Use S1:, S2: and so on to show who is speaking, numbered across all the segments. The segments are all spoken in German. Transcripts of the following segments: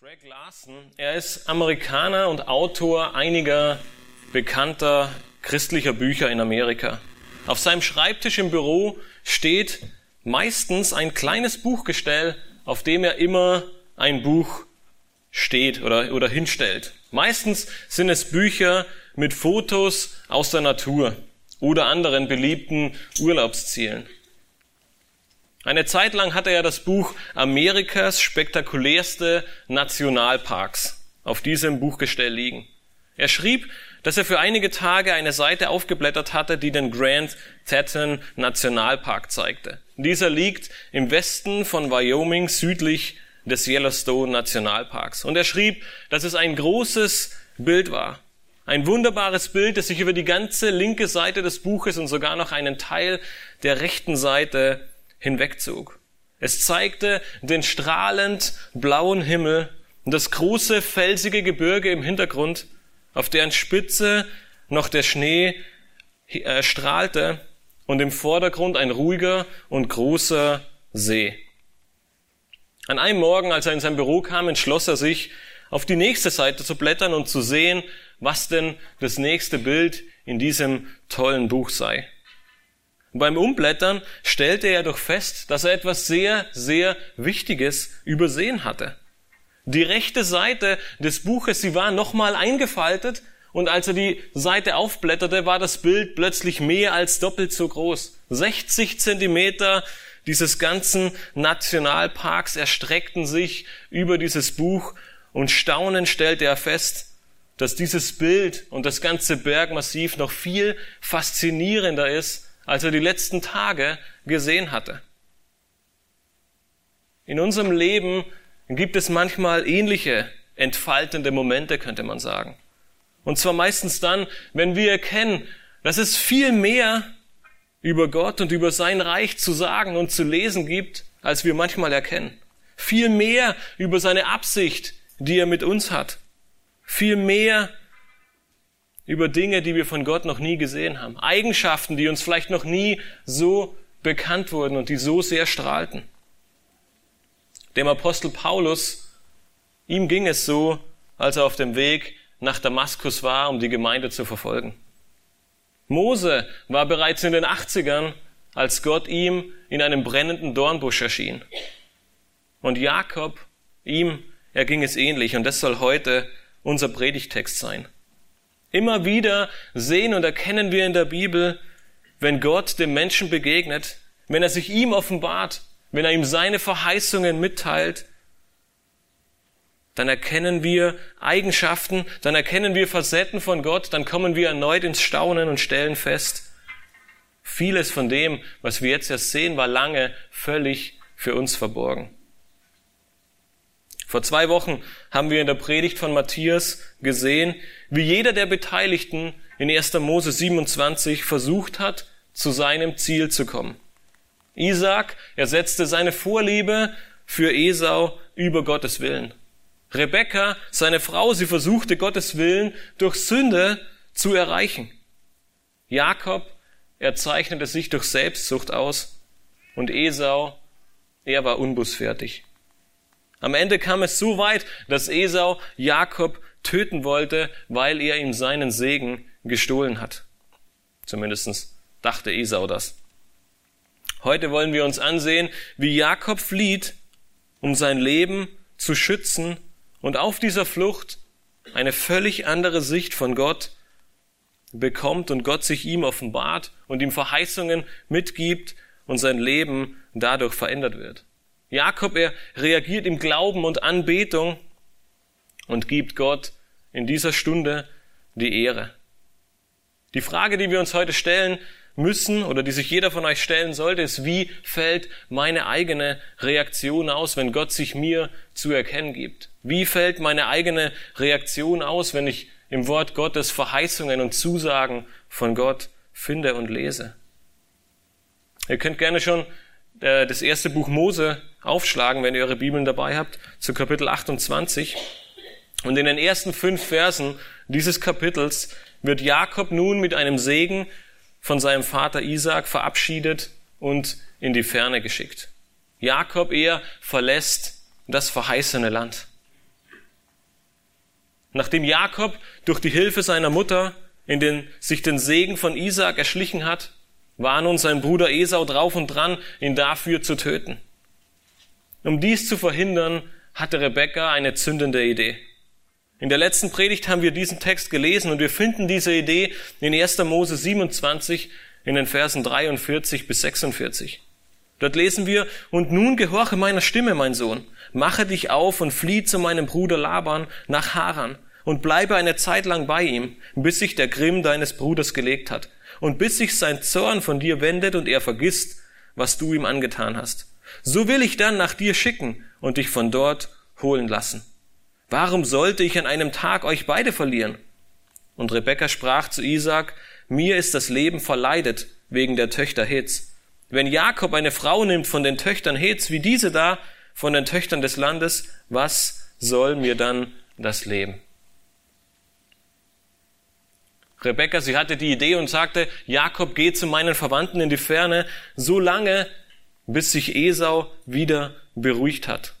S1: Greg Larson, er ist Amerikaner und Autor einiger bekannter christlicher Bücher in Amerika. Auf seinem Schreibtisch im Büro steht meistens ein kleines Buchgestell, auf dem er immer ein Buch steht oder, oder hinstellt. Meistens sind es Bücher mit Fotos aus der Natur oder anderen beliebten Urlaubszielen. Eine Zeit lang hatte er das Buch Amerikas spektakulärste Nationalparks auf diesem Buchgestell liegen. Er schrieb, dass er für einige Tage eine Seite aufgeblättert hatte, die den Grand Teton Nationalpark zeigte. Dieser liegt im Westen von Wyoming südlich des Yellowstone Nationalparks. Und er schrieb, dass es ein großes Bild war. Ein wunderbares Bild, das sich über die ganze linke Seite des Buches und sogar noch einen Teil der rechten Seite hinwegzog. Es zeigte den strahlend blauen Himmel und das große felsige Gebirge im Hintergrund, auf deren Spitze noch der Schnee äh, strahlte und im Vordergrund ein ruhiger und großer See. An einem Morgen, als er in sein Büro kam, entschloss er sich, auf die nächste Seite zu blättern und zu sehen, was denn das nächste Bild in diesem tollen Buch sei. Und beim Umblättern stellte er doch fest, dass er etwas sehr, sehr Wichtiges übersehen hatte. Die rechte Seite des Buches, sie war nochmal eingefaltet und als er die Seite aufblätterte, war das Bild plötzlich mehr als doppelt so groß. 60 Zentimeter dieses ganzen Nationalparks erstreckten sich über dieses Buch und staunend stellte er fest, dass dieses Bild und das ganze Bergmassiv noch viel faszinierender ist als er die letzten Tage gesehen hatte. In unserem Leben gibt es manchmal ähnliche entfaltende Momente, könnte man sagen. Und zwar meistens dann, wenn wir erkennen, dass es viel mehr über Gott und über sein Reich zu sagen und zu lesen gibt, als wir manchmal erkennen. Viel mehr über seine Absicht, die er mit uns hat. Viel mehr über Dinge, die wir von Gott noch nie gesehen haben. Eigenschaften, die uns vielleicht noch nie so bekannt wurden und die so sehr strahlten. Dem Apostel Paulus, ihm ging es so, als er auf dem Weg nach Damaskus war, um die Gemeinde zu verfolgen. Mose war bereits in den 80ern, als Gott ihm in einem brennenden Dornbusch erschien. Und Jakob, ihm er ging es ähnlich und das soll heute unser Predigtext sein. Immer wieder sehen und erkennen wir in der Bibel, wenn Gott dem Menschen begegnet, wenn er sich ihm offenbart, wenn er ihm seine Verheißungen mitteilt, dann erkennen wir Eigenschaften, dann erkennen wir Facetten von Gott, dann kommen wir erneut ins Staunen und stellen fest, vieles von dem, was wir jetzt erst sehen, war lange völlig für uns verborgen. Vor zwei Wochen haben wir in der Predigt von Matthias gesehen, wie jeder der Beteiligten in 1. Mose 27 versucht hat, zu seinem Ziel zu kommen. Isaac, er setzte seine Vorliebe für Esau über Gottes Willen. Rebekka, seine Frau, sie versuchte Gottes Willen durch Sünde zu erreichen. Jakob, er zeichnete sich durch Selbstsucht aus und Esau, er war unbußfertig. Am Ende kam es so weit, dass Esau Jakob töten wollte, weil er ihm seinen Segen gestohlen hat. Zumindest dachte Esau das. Heute wollen wir uns ansehen, wie Jakob flieht, um sein Leben zu schützen und auf dieser Flucht eine völlig andere Sicht von Gott bekommt und Gott sich ihm offenbart und ihm Verheißungen mitgibt und sein Leben dadurch verändert wird. Jakob, er reagiert im Glauben und Anbetung und gibt Gott in dieser Stunde die Ehre. Die Frage, die wir uns heute stellen müssen oder die sich jeder von euch stellen sollte, ist, wie fällt meine eigene Reaktion aus, wenn Gott sich mir zu erkennen gibt? Wie fällt meine eigene Reaktion aus, wenn ich im Wort Gottes Verheißungen und Zusagen von Gott finde und lese? Ihr könnt gerne schon äh, das erste Buch Mose aufschlagen, wenn ihr eure Bibeln dabei habt, zu Kapitel 28. Und in den ersten fünf Versen dieses Kapitels wird Jakob nun mit einem Segen von seinem Vater Isaac verabschiedet und in die Ferne geschickt. Jakob, er verlässt das verheißene Land. Nachdem Jakob durch die Hilfe seiner Mutter in den, sich den Segen von Isaak erschlichen hat, war nun sein Bruder Esau drauf und dran, ihn dafür zu töten. Um dies zu verhindern, hatte Rebekka eine zündende Idee. In der letzten Predigt haben wir diesen Text gelesen und wir finden diese Idee in 1. Mose 27 in den Versen 43 bis 46. Dort lesen wir, und nun gehorche meiner Stimme, mein Sohn, mache dich auf und flieh zu meinem Bruder Laban nach Haran und bleibe eine Zeit lang bei ihm, bis sich der Grimm deines Bruders gelegt hat und bis sich sein Zorn von dir wendet und er vergisst, was du ihm angetan hast. So will ich dann nach dir schicken und dich von dort holen lassen. Warum sollte ich an einem Tag euch beide verlieren? Und Rebekka sprach zu Isaak, mir ist das Leben verleidet wegen der Töchter Hets. Wenn Jakob eine Frau nimmt von den Töchtern Hets, wie diese da, von den Töchtern des Landes, was soll mir dann das Leben? Rebekka, sie hatte die Idee und sagte, Jakob geht zu meinen Verwandten in die Ferne, so lange, bis sich Esau wieder beruhigt hat.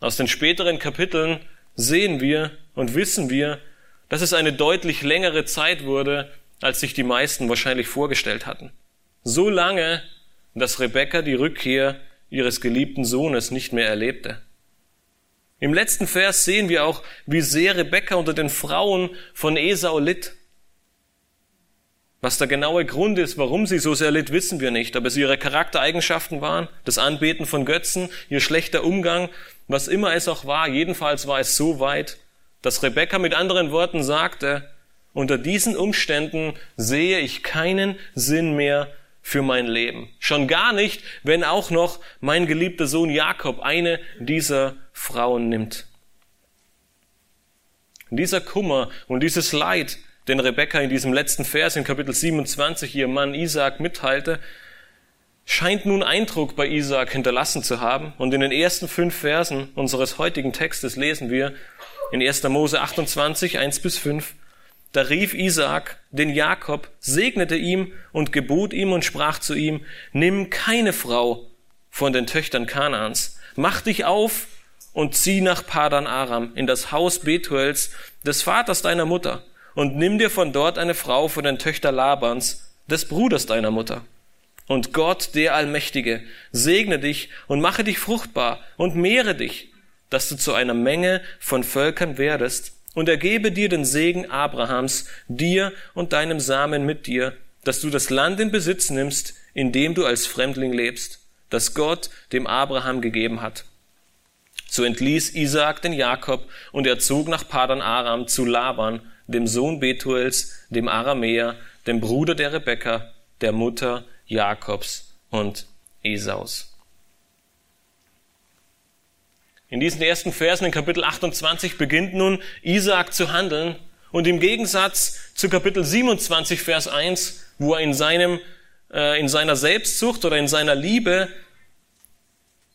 S1: Aus den späteren Kapiteln sehen wir und wissen wir, dass es eine deutlich längere Zeit wurde, als sich die meisten wahrscheinlich vorgestellt hatten. So lange, dass Rebekka die Rückkehr ihres geliebten Sohnes nicht mehr erlebte. Im letzten Vers sehen wir auch, wie sehr Rebekka unter den Frauen von Esau litt. Was der genaue Grund ist, warum sie so sehr litt, wissen wir nicht. Ob es ihre Charaktereigenschaften waren, das Anbeten von Götzen, ihr schlechter Umgang, was immer es auch war, jedenfalls war es so weit, dass Rebekka mit anderen Worten sagte, unter diesen Umständen sehe ich keinen Sinn mehr für mein Leben. Schon gar nicht, wenn auch noch mein geliebter Sohn Jakob eine dieser Frauen nimmt. dieser Kummer und dieses Leid, den Rebekka in diesem letzten Vers in Kapitel 27 ihr Mann Isaac mitteilte, scheint nun Eindruck bei Isaac hinterlassen zu haben. Und in den ersten fünf Versen unseres heutigen Textes lesen wir in 1. Mose 28, 1 bis 5, da rief Isaac den Jakob, segnete ihm und gebot ihm und sprach zu ihm, nimm keine Frau von den Töchtern Kanaans, mach dich auf und zieh nach Padan Aram in das Haus Betuels des Vaters deiner Mutter und nimm dir von dort eine Frau von den Töchtern Labans, des Bruders deiner Mutter. Und Gott, der Allmächtige, segne dich und mache dich fruchtbar und mehre dich, dass du zu einer Menge von Völkern werdest und ergebe dir den Segen Abrahams, dir und deinem Samen mit dir, dass du das Land in Besitz nimmst, in dem du als Fremdling lebst, das Gott dem Abraham gegeben hat. So entließ Isaak den Jakob und er zog nach Padan Aram zu Laban, dem Sohn Betuels, dem Aramäer, dem Bruder der Rebekka, der Mutter Jakobs und Esaus. In diesen ersten Versen in Kapitel 28 beginnt nun Isaak zu handeln und im Gegensatz zu Kapitel 27 Vers 1, wo er in seinem äh, in seiner Selbstsucht oder in seiner Liebe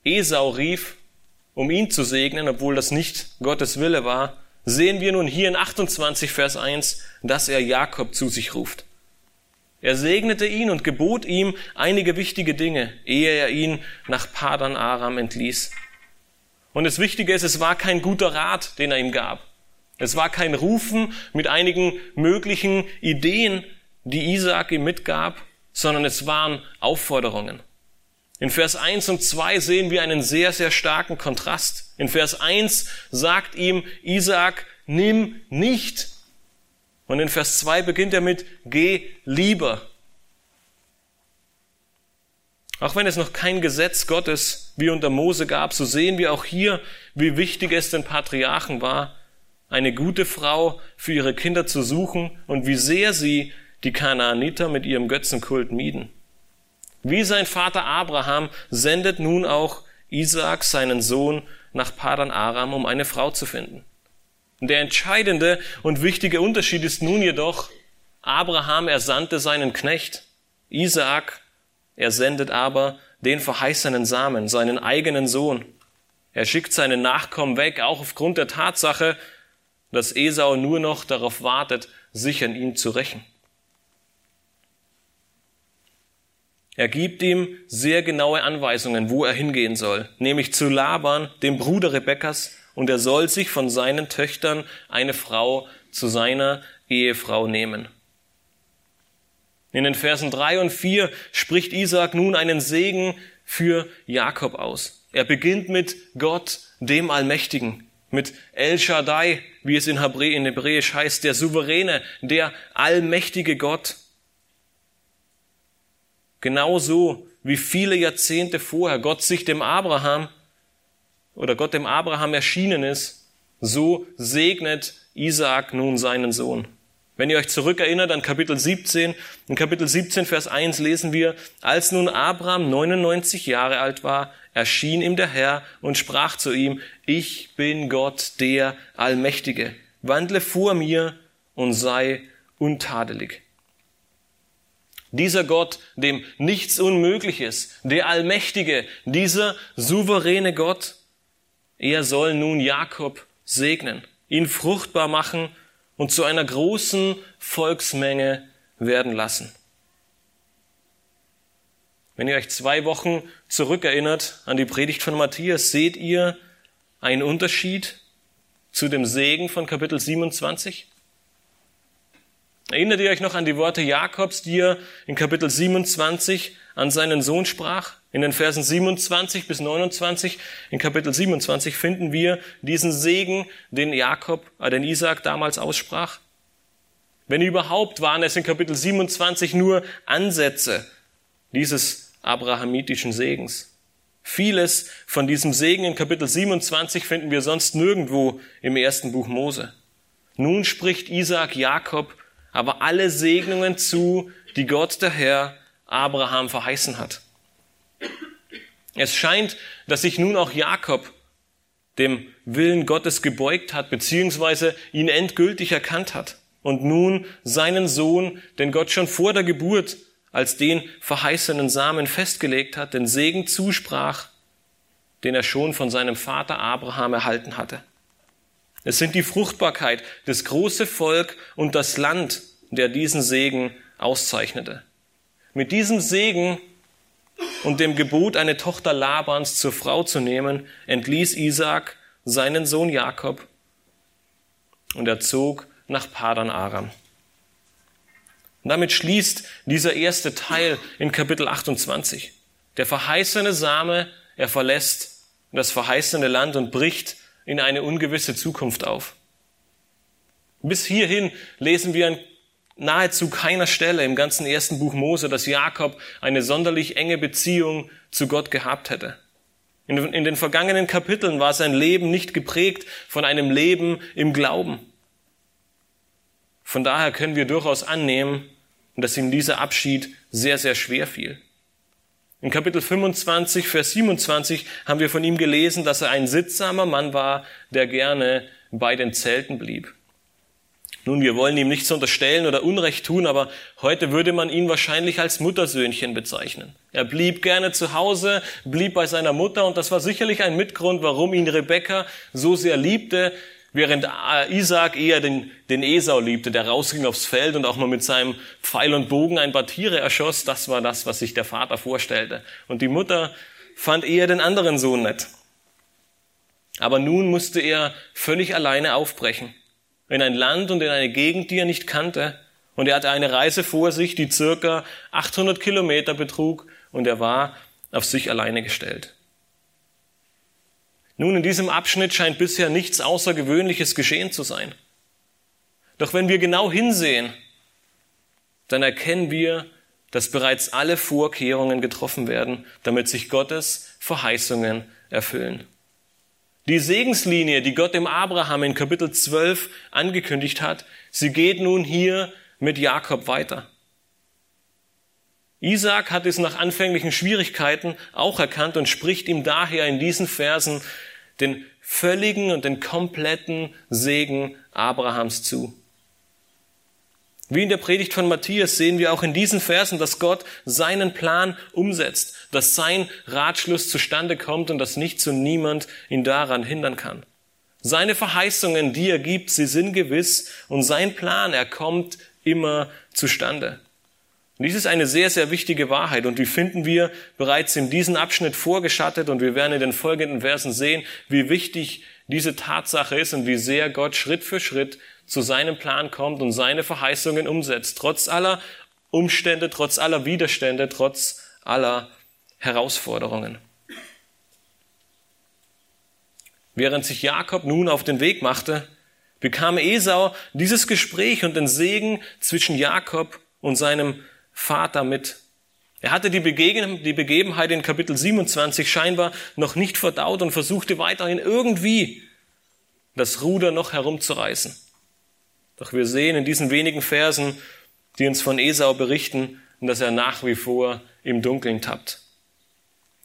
S1: Esau rief, um ihn zu segnen, obwohl das nicht Gottes Wille war, sehen wir nun hier in 28 Vers 1, dass er Jakob zu sich ruft. Er segnete ihn und gebot ihm einige wichtige Dinge, ehe er ihn nach Padan Aram entließ. Und das Wichtige ist, es war kein guter Rat, den er ihm gab. Es war kein Rufen mit einigen möglichen Ideen, die Isaac ihm mitgab, sondern es waren Aufforderungen. In Vers 1 und 2 sehen wir einen sehr, sehr starken Kontrast. In Vers 1 sagt ihm Isaac, nimm nicht und in Vers 2 beginnt er mit, geh lieber. Auch wenn es noch kein Gesetz Gottes wie unter Mose gab, so sehen wir auch hier, wie wichtig es den Patriarchen war, eine gute Frau für ihre Kinder zu suchen und wie sehr sie die Kanaaniter mit ihrem Götzenkult mieden. Wie sein Vater Abraham sendet nun auch Isaak seinen Sohn nach Padan Aram, um eine Frau zu finden. Der entscheidende und wichtige Unterschied ist nun jedoch, Abraham ersandte seinen Knecht, Isaak, er sendet aber den verheißenen Samen, seinen eigenen Sohn. Er schickt seinen Nachkommen weg, auch aufgrund der Tatsache, dass Esau nur noch darauf wartet, sich an ihm zu rächen. Er gibt ihm sehr genaue Anweisungen, wo er hingehen soll, nämlich zu Laban, dem Bruder Rebekkas, und er soll sich von seinen Töchtern eine Frau zu seiner Ehefrau nehmen. In den Versen drei und vier spricht Isaac nun einen Segen für Jakob aus. Er beginnt mit Gott, dem Allmächtigen, mit El Shaddai, wie es in, Hebräisch heißt, der Souveräne, der allmächtige Gott. Genauso wie viele Jahrzehnte vorher Gott sich dem Abraham oder Gott dem Abraham erschienen ist, so segnet Isaak nun seinen Sohn. Wenn ihr euch zurückerinnert an Kapitel 17, in Kapitel 17, Vers 1 lesen wir, als nun Abraham 99 Jahre alt war, erschien ihm der Herr und sprach zu ihm, ich bin Gott, der Allmächtige, wandle vor mir und sei untadelig. Dieser Gott, dem nichts unmöglich ist, der Allmächtige, dieser souveräne Gott, er soll nun Jakob segnen, ihn fruchtbar machen und zu einer großen Volksmenge werden lassen. Wenn ihr euch zwei Wochen zurückerinnert an die Predigt von Matthias, seht ihr einen Unterschied zu dem Segen von Kapitel 27? Erinnert ihr euch noch an die Worte Jakobs, die er in Kapitel 27 an seinen Sohn sprach? In den Versen 27 bis 29, in Kapitel 27 finden wir diesen Segen, den Jakob, äh, den Isaac damals aussprach. Wenn überhaupt waren es in Kapitel 27 nur Ansätze dieses abrahamitischen Segens. Vieles von diesem Segen in Kapitel 27 finden wir sonst nirgendwo im ersten Buch Mose. Nun spricht Isaac Jakob aber alle Segnungen zu, die Gott der Herr Abraham verheißen hat. Es scheint, dass sich nun auch Jakob dem Willen Gottes gebeugt hat, beziehungsweise ihn endgültig erkannt hat und nun seinen Sohn, den Gott schon vor der Geburt als den verheißenen Samen festgelegt hat, den Segen zusprach, den er schon von seinem Vater Abraham erhalten hatte. Es sind die Fruchtbarkeit, das große Volk und das Land, der diesen Segen auszeichnete. Mit diesem Segen und dem Gebot, eine Tochter Labans zur Frau zu nehmen, entließ Isaak seinen Sohn Jakob und er zog nach Padan Aram. Damit schließt dieser erste Teil in Kapitel 28. Der verheißene Same, er verlässt das verheißene Land und bricht in eine ungewisse Zukunft auf. Bis hierhin lesen wir an nahezu keiner Stelle im ganzen ersten Buch Mose, dass Jakob eine sonderlich enge Beziehung zu Gott gehabt hätte. In, in den vergangenen Kapiteln war sein Leben nicht geprägt von einem Leben im Glauben. Von daher können wir durchaus annehmen, dass ihm dieser Abschied sehr, sehr schwer fiel. In Kapitel 25, Vers 27 haben wir von ihm gelesen, dass er ein sittsamer Mann war, der gerne bei den Zelten blieb. Nun, wir wollen ihm nichts unterstellen oder Unrecht tun, aber heute würde man ihn wahrscheinlich als Muttersöhnchen bezeichnen. Er blieb gerne zu Hause, blieb bei seiner Mutter und das war sicherlich ein Mitgrund, warum ihn Rebekka so sehr liebte, während Isaac eher den, den Esau liebte, der rausging aufs Feld und auch mal mit seinem Pfeil und Bogen ein paar Tiere erschoss. Das war das, was sich der Vater vorstellte. Und die Mutter fand eher den anderen Sohn nett. Aber nun musste er völlig alleine aufbrechen. In ein Land und in eine Gegend, die er nicht kannte. Und er hatte eine Reise vor sich, die circa 800 Kilometer betrug und er war auf sich alleine gestellt. Nun, in diesem Abschnitt scheint bisher nichts Außergewöhnliches geschehen zu sein. Doch wenn wir genau hinsehen, dann erkennen wir, dass bereits alle Vorkehrungen getroffen werden, damit sich Gottes Verheißungen erfüllen. Die Segenslinie, die Gott dem Abraham in Kapitel 12 angekündigt hat, sie geht nun hier mit Jakob weiter. Isaac hat es nach anfänglichen Schwierigkeiten auch erkannt und spricht ihm daher in diesen Versen den völligen und den kompletten Segen Abrahams zu. Wie in der Predigt von Matthias sehen wir auch in diesen Versen, dass Gott seinen Plan umsetzt, dass sein Ratschluss zustande kommt und dass nichts und niemand ihn daran hindern kann. Seine Verheißungen, die er gibt, sie sind gewiss und sein Plan, er kommt immer zustande. Und dies ist eine sehr, sehr wichtige Wahrheit. Und die finden wir bereits in diesem Abschnitt vorgeschattet. Und wir werden in den folgenden Versen sehen, wie wichtig diese Tatsache ist und wie sehr Gott Schritt für Schritt zu seinem Plan kommt und seine Verheißungen umsetzt, trotz aller Umstände, trotz aller Widerstände, trotz aller Herausforderungen. Während sich Jakob nun auf den Weg machte, bekam Esau dieses Gespräch und den Segen zwischen Jakob und seinem Vater mit. Er hatte die, Begebenheit in Kapitel 27 scheinbar noch nicht verdaut und versuchte weiterhin irgendwie das Ruder noch herumzureißen. Doch wir sehen in diesen wenigen Versen, die uns von Esau berichten, dass er nach wie vor im Dunkeln tappt.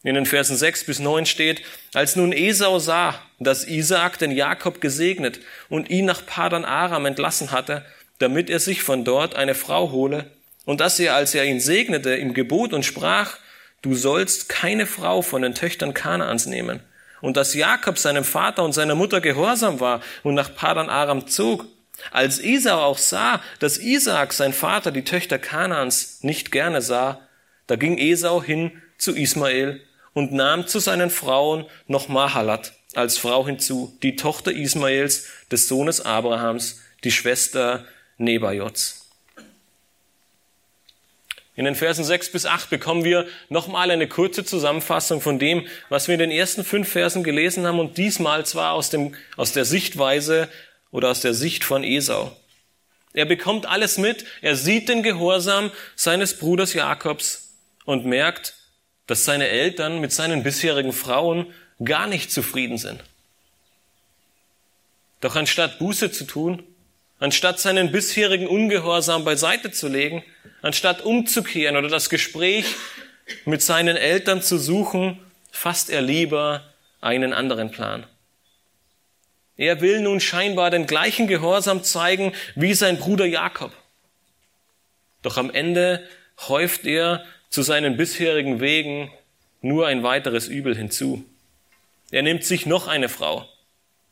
S1: In den Versen 6 bis 9 steht, als nun Esau sah, dass Isaak den Jakob gesegnet und ihn nach Padan Aram entlassen hatte, damit er sich von dort eine Frau hole, und dass er, als er ihn segnete, im Gebot und sprach, du sollst keine Frau von den Töchtern Kanaans nehmen, und dass Jakob seinem Vater und seiner Mutter gehorsam war und nach Padan Aram zog, als Esau auch sah, dass Isaak, sein Vater, die Töchter Kanaans nicht gerne sah, da ging Esau hin zu Ismael und nahm zu seinen Frauen noch Mahalat als Frau hinzu, die Tochter Ismaels, des Sohnes Abrahams, die Schwester Nebajots. In den Versen 6 bis 8 bekommen wir nochmal eine kurze Zusammenfassung von dem, was wir in den ersten fünf Versen gelesen haben und diesmal zwar aus, dem, aus der Sichtweise oder aus der Sicht von Esau. Er bekommt alles mit, er sieht den Gehorsam seines Bruders Jakobs und merkt, dass seine Eltern mit seinen bisherigen Frauen gar nicht zufrieden sind. Doch anstatt Buße zu tun, anstatt seinen bisherigen Ungehorsam beiseite zu legen, anstatt umzukehren oder das Gespräch mit seinen Eltern zu suchen, fasst er lieber einen anderen Plan. Er will nun scheinbar den gleichen Gehorsam zeigen wie sein Bruder Jakob. Doch am Ende häuft er zu seinen bisherigen Wegen nur ein weiteres Übel hinzu. Er nimmt sich noch eine Frau,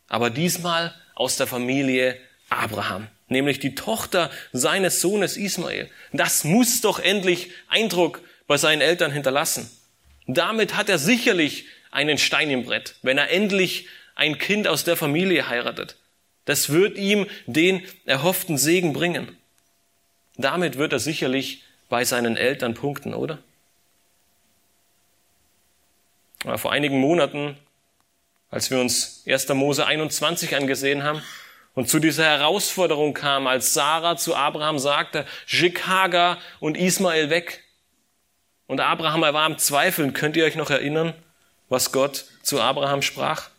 S1: aber diesmal aus der Familie Abraham, nämlich die Tochter seines Sohnes Ismael. Das muss doch endlich Eindruck bei seinen Eltern hinterlassen. Damit hat er sicherlich einen Stein im Brett, wenn er endlich ein Kind aus der Familie heiratet. Das wird ihm den erhofften Segen bringen. Damit wird er sicherlich bei seinen Eltern punkten, oder? Vor einigen Monaten, als wir uns 1. Mose 21 angesehen haben und zu dieser Herausforderung kam, als Sarah zu Abraham sagte, schick Hagar und Ismael weg. Und Abraham er war am Zweifeln. Könnt ihr euch noch erinnern, was Gott zu Abraham sprach?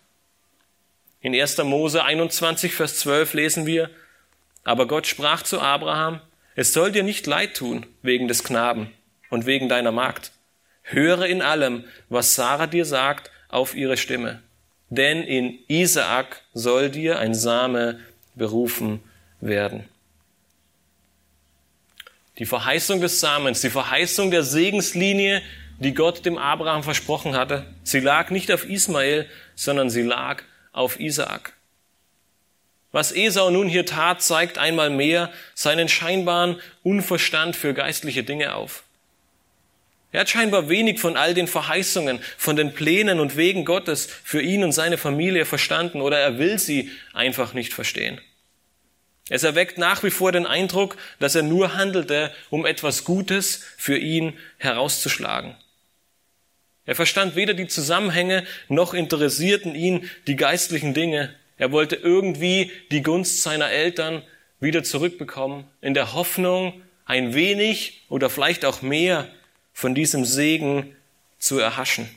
S1: In 1. Mose 21, Vers 12 lesen wir, aber Gott sprach zu Abraham, es soll dir nicht leid tun wegen des Knaben und wegen deiner Magd. Höre in allem, was Sarah dir sagt, auf ihre Stimme. Denn in Isaak soll dir ein Same berufen werden. Die Verheißung des Samens, die Verheißung der Segenslinie, die Gott dem Abraham versprochen hatte, sie lag nicht auf Ismael, sondern sie lag auf Isaak. Was Esau nun hier tat, zeigt einmal mehr seinen scheinbaren Unverstand für geistliche Dinge auf. Er hat scheinbar wenig von all den Verheißungen, von den Plänen und Wegen Gottes für ihn und seine Familie verstanden oder er will sie einfach nicht verstehen. Es erweckt nach wie vor den Eindruck, dass er nur handelte, um etwas Gutes für ihn herauszuschlagen. Er verstand weder die Zusammenhänge noch interessierten ihn die geistlichen Dinge, er wollte irgendwie die Gunst seiner Eltern wieder zurückbekommen, in der Hoffnung, ein wenig oder vielleicht auch mehr von diesem Segen zu erhaschen.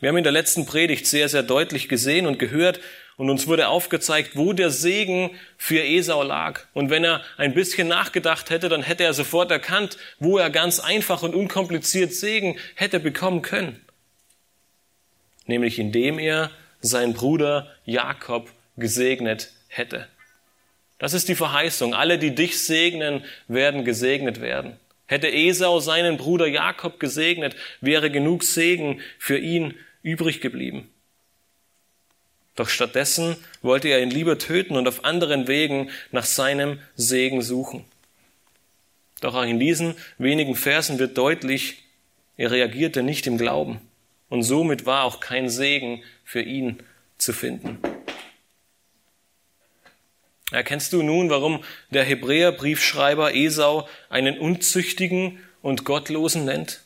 S1: Wir haben in der letzten Predigt sehr, sehr deutlich gesehen und gehört und uns wurde aufgezeigt, wo der Segen für Esau lag. Und wenn er ein bisschen nachgedacht hätte, dann hätte er sofort erkannt, wo er ganz einfach und unkompliziert Segen hätte bekommen können nämlich indem er seinen Bruder Jakob gesegnet hätte. Das ist die Verheißung. Alle, die dich segnen, werden gesegnet werden. Hätte Esau seinen Bruder Jakob gesegnet, wäre genug Segen für ihn übrig geblieben. Doch stattdessen wollte er ihn lieber töten und auf anderen Wegen nach seinem Segen suchen. Doch auch in diesen wenigen Versen wird deutlich, er reagierte nicht im Glauben und somit war auch kein Segen für ihn zu finden. Erkennst du nun, warum der Hebräerbriefschreiber Esau einen unzüchtigen und gottlosen nennt?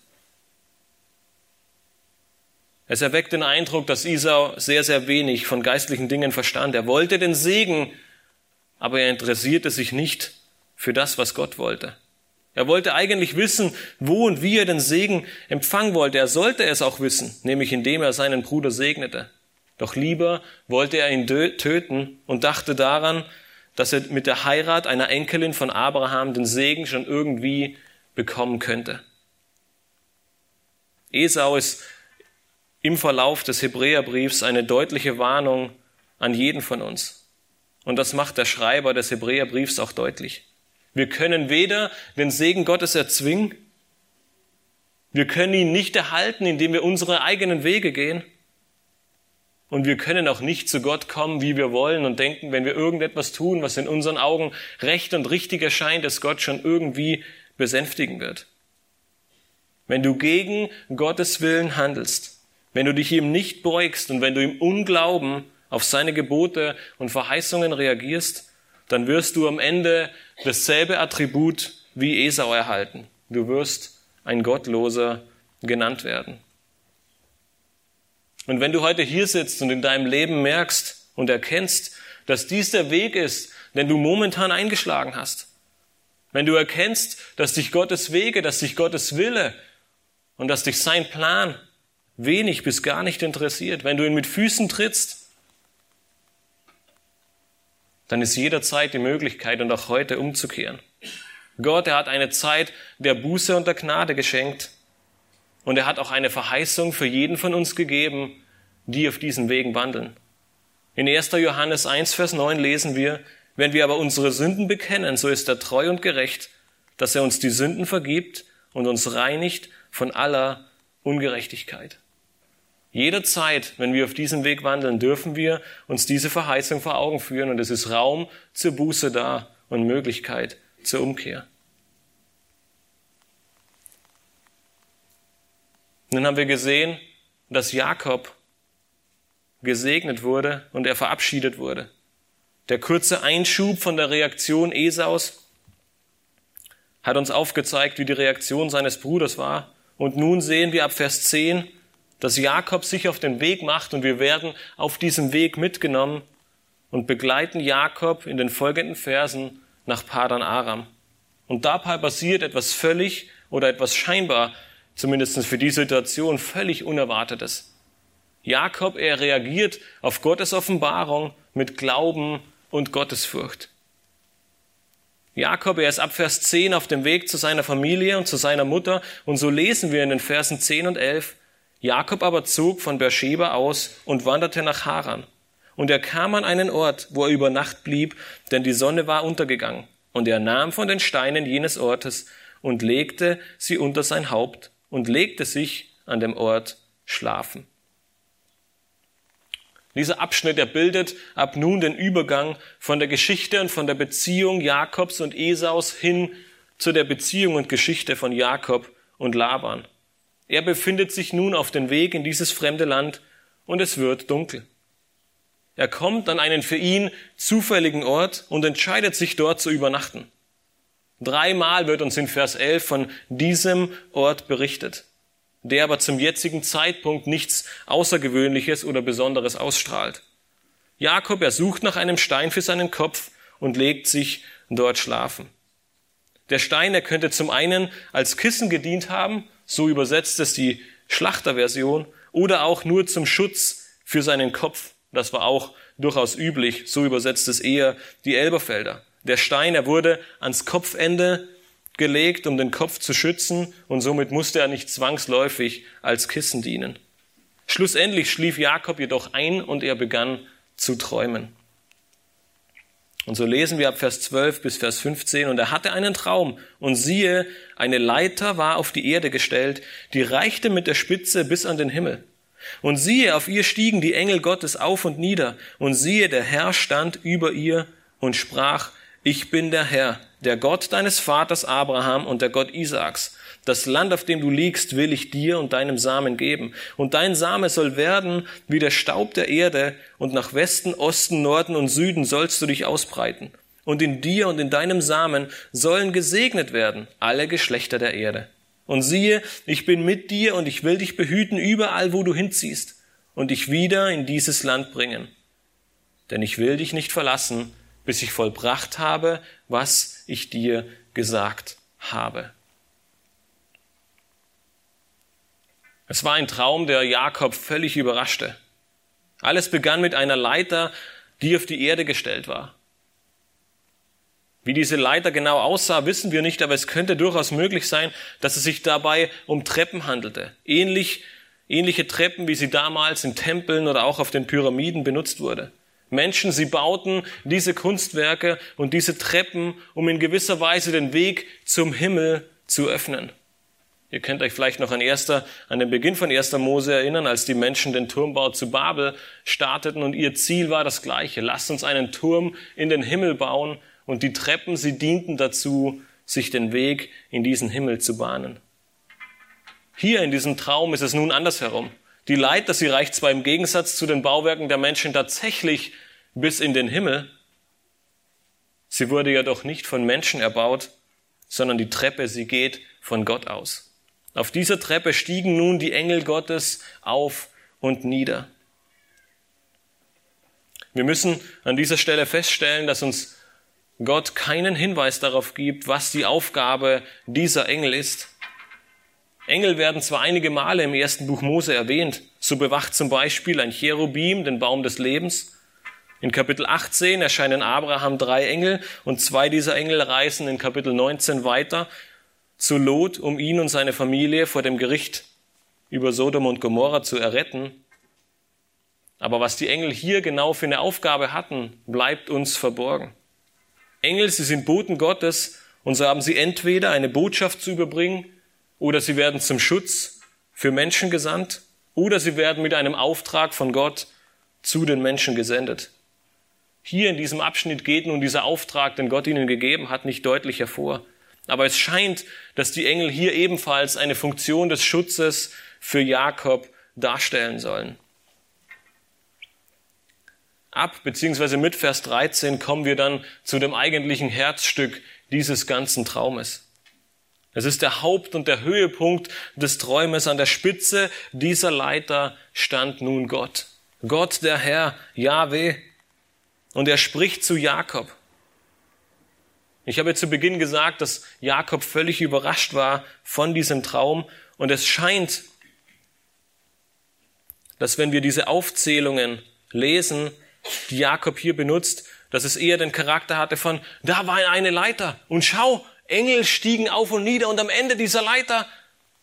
S1: Es erweckt den Eindruck, dass Esau sehr, sehr wenig von geistlichen Dingen verstand. Er wollte den Segen, aber er interessierte sich nicht für das, was Gott wollte. Er wollte eigentlich wissen, wo und wie er den Segen empfangen wollte. Er sollte es auch wissen, nämlich indem er seinen Bruder segnete. Doch lieber wollte er ihn töten und dachte daran, dass er mit der Heirat einer Enkelin von Abraham den Segen schon irgendwie bekommen könnte. Esau ist im Verlauf des Hebräerbriefs eine deutliche Warnung an jeden von uns. Und das macht der Schreiber des Hebräerbriefs auch deutlich. Wir können weder den Segen Gottes erzwingen, wir können ihn nicht erhalten, indem wir unsere eigenen Wege gehen, und wir können auch nicht zu Gott kommen, wie wir wollen und denken, wenn wir irgendetwas tun, was in unseren Augen recht und richtig erscheint, dass Gott schon irgendwie besänftigen wird. Wenn du gegen Gottes Willen handelst, wenn du dich ihm nicht beugst und wenn du im Unglauben auf seine Gebote und Verheißungen reagierst, dann wirst du am Ende dasselbe Attribut wie Esau erhalten. Du wirst ein Gottloser genannt werden. Und wenn du heute hier sitzt und in deinem Leben merkst und erkennst, dass dies der Weg ist, den du momentan eingeschlagen hast, wenn du erkennst, dass dich Gottes Wege, dass dich Gottes Wille und dass dich sein Plan wenig bis gar nicht interessiert, wenn du ihn mit Füßen trittst, dann ist jederzeit die Möglichkeit und auch heute umzukehren. Gott, er hat eine Zeit der Buße und der Gnade geschenkt und er hat auch eine Verheißung für jeden von uns gegeben, die auf diesen Wegen wandeln. In 1. Johannes 1, Vers 9 lesen wir, wenn wir aber unsere Sünden bekennen, so ist er treu und gerecht, dass er uns die Sünden vergibt und uns reinigt von aller Ungerechtigkeit. Jederzeit, wenn wir auf diesem Weg wandeln, dürfen wir uns diese Verheißung vor Augen führen und es ist Raum zur Buße da und Möglichkeit zur Umkehr. Nun haben wir gesehen, dass Jakob gesegnet wurde und er verabschiedet wurde. Der kurze Einschub von der Reaktion Esaus hat uns aufgezeigt, wie die Reaktion seines Bruders war. Und nun sehen wir ab Vers 10, dass Jakob sich auf den Weg macht und wir werden auf diesem Weg mitgenommen und begleiten Jakob in den folgenden Versen nach Padan Aram. Und dabei passiert etwas völlig oder etwas scheinbar zumindest für die Situation, völlig Unerwartetes. Jakob, er reagiert auf Gottes Offenbarung mit Glauben und Gottesfurcht. Jakob, er ist ab Vers 10 auf dem Weg zu seiner Familie und zu seiner Mutter und so lesen wir in den Versen 10 und 11, Jakob aber zog von Beersheba aus und wanderte nach Haran. Und er kam an einen Ort, wo er über Nacht blieb, denn die Sonne war untergegangen. Und er nahm von den Steinen jenes Ortes und legte sie unter sein Haupt und legte sich an dem Ort schlafen. Dieser Abschnitt, er bildet ab nun den Übergang von der Geschichte und von der Beziehung Jakobs und Esaus hin zu der Beziehung und Geschichte von Jakob und Laban. Er befindet sich nun auf dem Weg in dieses fremde Land und es wird dunkel. Er kommt an einen für ihn zufälligen Ort und entscheidet sich dort zu übernachten. Dreimal wird uns in Vers 11 von diesem Ort berichtet, der aber zum jetzigen Zeitpunkt nichts Außergewöhnliches oder Besonderes ausstrahlt. Jakob, er sucht nach einem Stein für seinen Kopf und legt sich dort schlafen. Der Stein, er könnte zum einen als Kissen gedient haben, so übersetzt es die Schlachterversion, oder auch nur zum Schutz für seinen Kopf. Das war auch durchaus üblich, so übersetzt es eher die Elberfelder. Der Stein, er wurde ans Kopfende gelegt, um den Kopf zu schützen, und somit musste er nicht zwangsläufig als Kissen dienen. Schlussendlich schlief Jakob jedoch ein und er begann zu träumen. Und so lesen wir ab Vers 12 bis Vers 15, und er hatte einen Traum, und siehe, eine Leiter war auf die Erde gestellt, die reichte mit der Spitze bis an den Himmel. Und siehe, auf ihr stiegen die Engel Gottes auf und nieder, und siehe, der Herr stand über ihr und sprach, ich bin der Herr, der Gott deines Vaters Abraham und der Gott Isaaks. das Land, auf dem du liegst, will ich dir und deinem Samen geben. Und dein Same soll werden wie der Staub der Erde, und nach Westen, Osten, Norden und Süden sollst du dich ausbreiten. Und in dir und in deinem Samen sollen gesegnet werden alle Geschlechter der Erde. Und siehe, ich bin mit dir und ich will dich behüten überall, wo du hinziehst, und dich wieder in dieses Land bringen. Denn ich will dich nicht verlassen, bis ich vollbracht habe, was ich dir gesagt habe. Es war ein Traum, der Jakob völlig überraschte. Alles begann mit einer Leiter, die auf die Erde gestellt war. Wie diese Leiter genau aussah, wissen wir nicht, aber es könnte durchaus möglich sein, dass es sich dabei um Treppen handelte. Ähnlich, ähnliche Treppen, wie sie damals in Tempeln oder auch auf den Pyramiden benutzt wurde. Menschen, sie bauten diese Kunstwerke und diese Treppen, um in gewisser Weise den Weg zum Himmel zu öffnen. Ihr könnt euch vielleicht noch an, erster, an den Beginn von 1. Mose erinnern, als die Menschen den Turmbau zu Babel starteten und ihr Ziel war das gleiche. Lasst uns einen Turm in den Himmel bauen und die Treppen, sie dienten dazu, sich den Weg in diesen Himmel zu bahnen. Hier in diesem Traum ist es nun andersherum. Die Leiter, sie reicht zwar im Gegensatz zu den Bauwerken der Menschen tatsächlich bis in den Himmel, sie wurde ja doch nicht von Menschen erbaut, sondern die Treppe, sie geht von Gott aus. Auf dieser Treppe stiegen nun die Engel Gottes auf und nieder. Wir müssen an dieser Stelle feststellen, dass uns Gott keinen Hinweis darauf gibt, was die Aufgabe dieser Engel ist. Engel werden zwar einige Male im ersten Buch Mose erwähnt. So bewacht zum Beispiel ein Cherubim den Baum des Lebens. In Kapitel 18 erscheinen Abraham drei Engel und zwei dieser Engel reisen in Kapitel 19 weiter zu Lot, um ihn und seine Familie vor dem Gericht über Sodom und Gomorra zu erretten. Aber was die Engel hier genau für eine Aufgabe hatten, bleibt uns verborgen. Engel, sie sind Boten Gottes und so haben sie entweder eine Botschaft zu überbringen oder sie werden zum Schutz für Menschen gesandt oder sie werden mit einem Auftrag von Gott zu den Menschen gesendet. Hier in diesem Abschnitt geht nun dieser Auftrag, den Gott ihnen gegeben hat, nicht deutlich hervor. Aber es scheint, dass die Engel hier ebenfalls eine Funktion des Schutzes für Jakob darstellen sollen. Ab beziehungsweise mit Vers 13 kommen wir dann zu dem eigentlichen Herzstück dieses ganzen Traumes. Es ist der Haupt- und der Höhepunkt des Träumes. An der Spitze dieser Leiter stand nun Gott. Gott der Herr, Yahweh. Und er spricht zu Jakob. Ich habe zu Beginn gesagt, dass Jakob völlig überrascht war von diesem Traum. Und es scheint, dass wenn wir diese Aufzählungen lesen, die Jakob hier benutzt, dass es eher den Charakter hatte von, da war eine Leiter und schau, Engel stiegen auf und nieder und am Ende dieser Leiter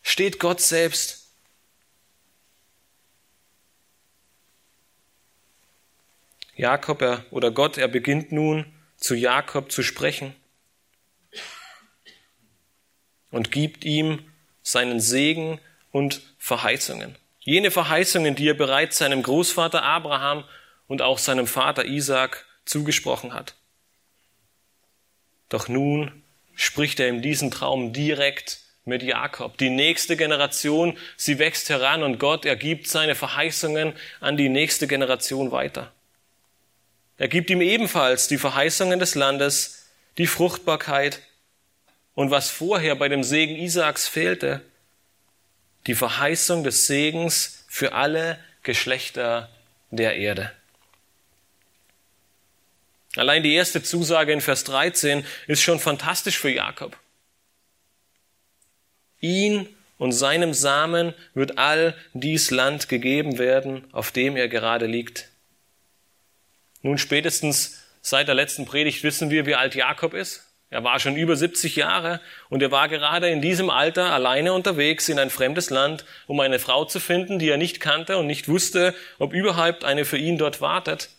S1: steht Gott selbst. Jakob er, oder Gott, er beginnt nun zu Jakob zu sprechen und gibt ihm seinen Segen und Verheißungen. Jene Verheißungen, die er bereits seinem Großvater Abraham und auch seinem Vater Isaac zugesprochen hat. Doch nun spricht er in diesem Traum direkt mit Jakob. Die nächste Generation, sie wächst heran und Gott ergibt seine Verheißungen an die nächste Generation weiter. Er gibt ihm ebenfalls die Verheißungen des Landes, die Fruchtbarkeit und was vorher bei dem Segen Isaaks fehlte, die Verheißung des Segens für alle Geschlechter der Erde. Allein die erste Zusage in Vers 13 ist schon fantastisch für Jakob. Ihn und seinem Samen wird all dies Land gegeben werden, auf dem er gerade liegt. Nun spätestens seit der letzten Predigt wissen wir, wie alt Jakob ist. Er war schon über 70 Jahre und er war gerade in diesem Alter alleine unterwegs in ein fremdes Land, um eine Frau zu finden, die er nicht kannte und nicht wusste, ob überhaupt eine für ihn dort wartet.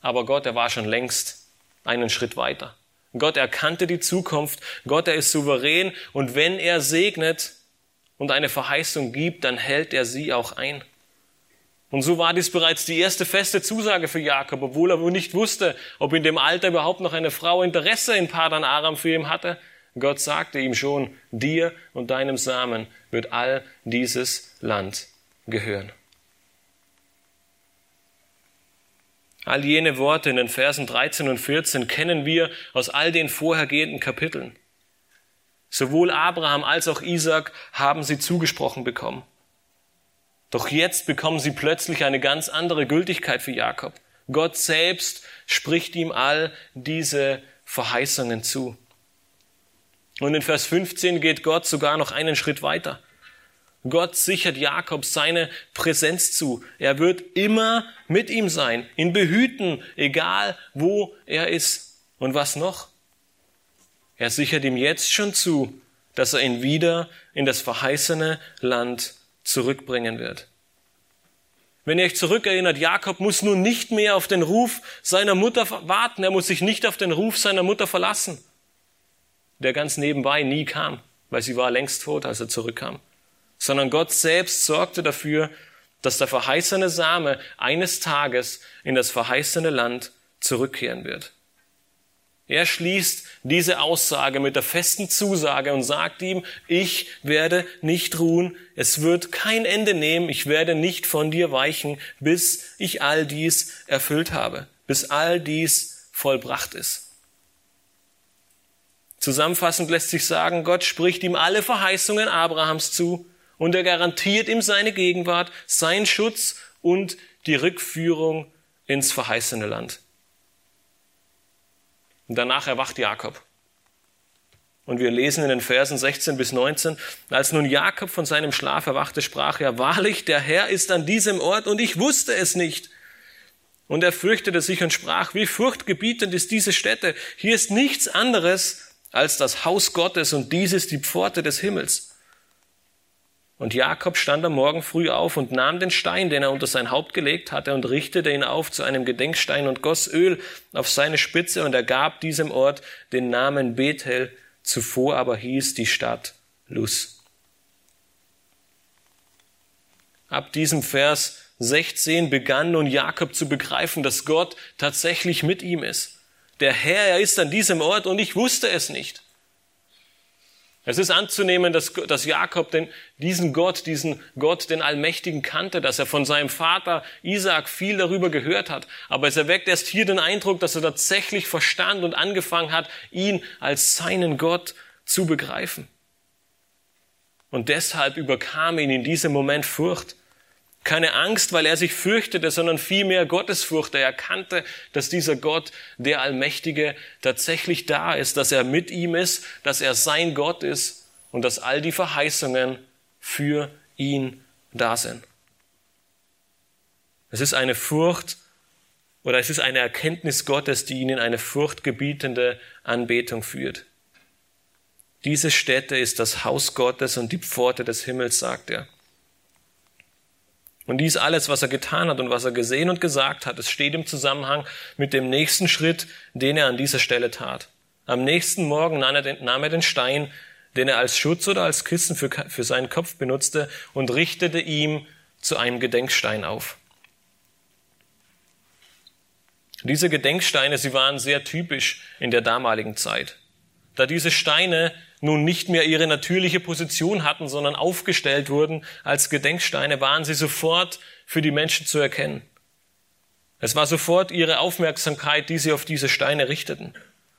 S1: Aber Gott, er war schon längst einen Schritt weiter. Gott erkannte die Zukunft. Gott, er ist souverän. Und wenn er segnet und eine Verheißung gibt, dann hält er sie auch ein. Und so war dies bereits die erste feste Zusage für Jakob, obwohl er wohl nicht wusste, ob in dem Alter überhaupt noch eine Frau Interesse in Padan Aram für ihn hatte. Gott sagte ihm schon, dir und deinem Samen wird all dieses Land gehören. All jene Worte in den Versen 13 und 14 kennen wir aus all den vorhergehenden Kapiteln. Sowohl Abraham als auch Isaac haben sie zugesprochen bekommen. Doch jetzt bekommen sie plötzlich eine ganz andere Gültigkeit für Jakob. Gott selbst spricht ihm all diese Verheißungen zu. Und in Vers 15 geht Gott sogar noch einen Schritt weiter. Gott sichert Jakob seine Präsenz zu. Er wird immer mit ihm sein, ihn behüten, egal wo er ist. Und was noch? Er sichert ihm jetzt schon zu, dass er ihn wieder in das verheißene Land zurückbringen wird. Wenn ihr euch zurückerinnert, Jakob muss nun nicht mehr auf den Ruf seiner Mutter warten, er muss sich nicht auf den Ruf seiner Mutter verlassen, der ganz nebenbei nie kam, weil sie war längst tot, als er zurückkam, sondern Gott selbst sorgte dafür, dass der verheißene Same eines Tages in das verheißene Land zurückkehren wird. Er schließt diese Aussage mit der festen Zusage und sagt ihm, ich werde nicht ruhen, es wird kein Ende nehmen, ich werde nicht von dir weichen, bis ich all dies erfüllt habe, bis all dies vollbracht ist. Zusammenfassend lässt sich sagen, Gott spricht ihm alle Verheißungen Abrahams zu und er garantiert ihm seine Gegenwart, seinen Schutz und die Rückführung ins verheißene Land. Und danach erwacht Jakob. Und wir lesen in den Versen 16 bis 19, als nun Jakob von seinem Schlaf erwachte, sprach er, wahrlich, der Herr ist an diesem Ort und ich wusste es nicht. Und er fürchtete sich und sprach, wie furchtgebietend ist diese Stätte. Hier ist nichts anderes als das Haus Gottes und dies ist die Pforte des Himmels. Und Jakob stand am Morgen früh auf und nahm den Stein, den er unter sein Haupt gelegt hatte, und richtete ihn auf zu einem Gedenkstein und goss Öl auf seine Spitze, und er gab diesem Ort den Namen Bethel, zuvor aber hieß die Stadt Luz. Ab diesem Vers 16 begann nun Jakob zu begreifen, dass Gott tatsächlich mit ihm ist. Der Herr, er ist an diesem Ort und ich wusste es nicht. Es ist anzunehmen, dass, dass Jakob den, diesen Gott, diesen Gott, den Allmächtigen kannte, dass er von seinem Vater Isaac viel darüber gehört hat. Aber es erweckt erst hier den Eindruck, dass er tatsächlich verstand und angefangen hat, ihn als seinen Gott zu begreifen. Und deshalb überkam ihn in diesem Moment Furcht. Keine Angst, weil er sich fürchtete, sondern vielmehr Gottesfurcht. Er erkannte, dass dieser Gott, der Allmächtige, tatsächlich da ist, dass er mit ihm ist, dass er sein Gott ist und dass all die Verheißungen für ihn da sind. Es ist eine Furcht oder es ist eine Erkenntnis Gottes, die ihn in eine furchtgebietende Anbetung führt. Diese Stätte ist das Haus Gottes und die Pforte des Himmels, sagt er. Und dies alles, was er getan hat und was er gesehen und gesagt hat, es steht im Zusammenhang mit dem nächsten Schritt, den er an dieser Stelle tat. Am nächsten Morgen nahm er den, nahm er den Stein, den er als Schutz oder als Kissen für, für seinen Kopf benutzte, und richtete ihm zu einem Gedenkstein auf. Diese Gedenksteine, sie waren sehr typisch in der damaligen Zeit. Da diese Steine nun nicht mehr ihre natürliche Position hatten, sondern aufgestellt wurden als Gedenksteine, waren sie sofort für die Menschen zu erkennen. Es war sofort ihre Aufmerksamkeit, die sie auf diese Steine richteten.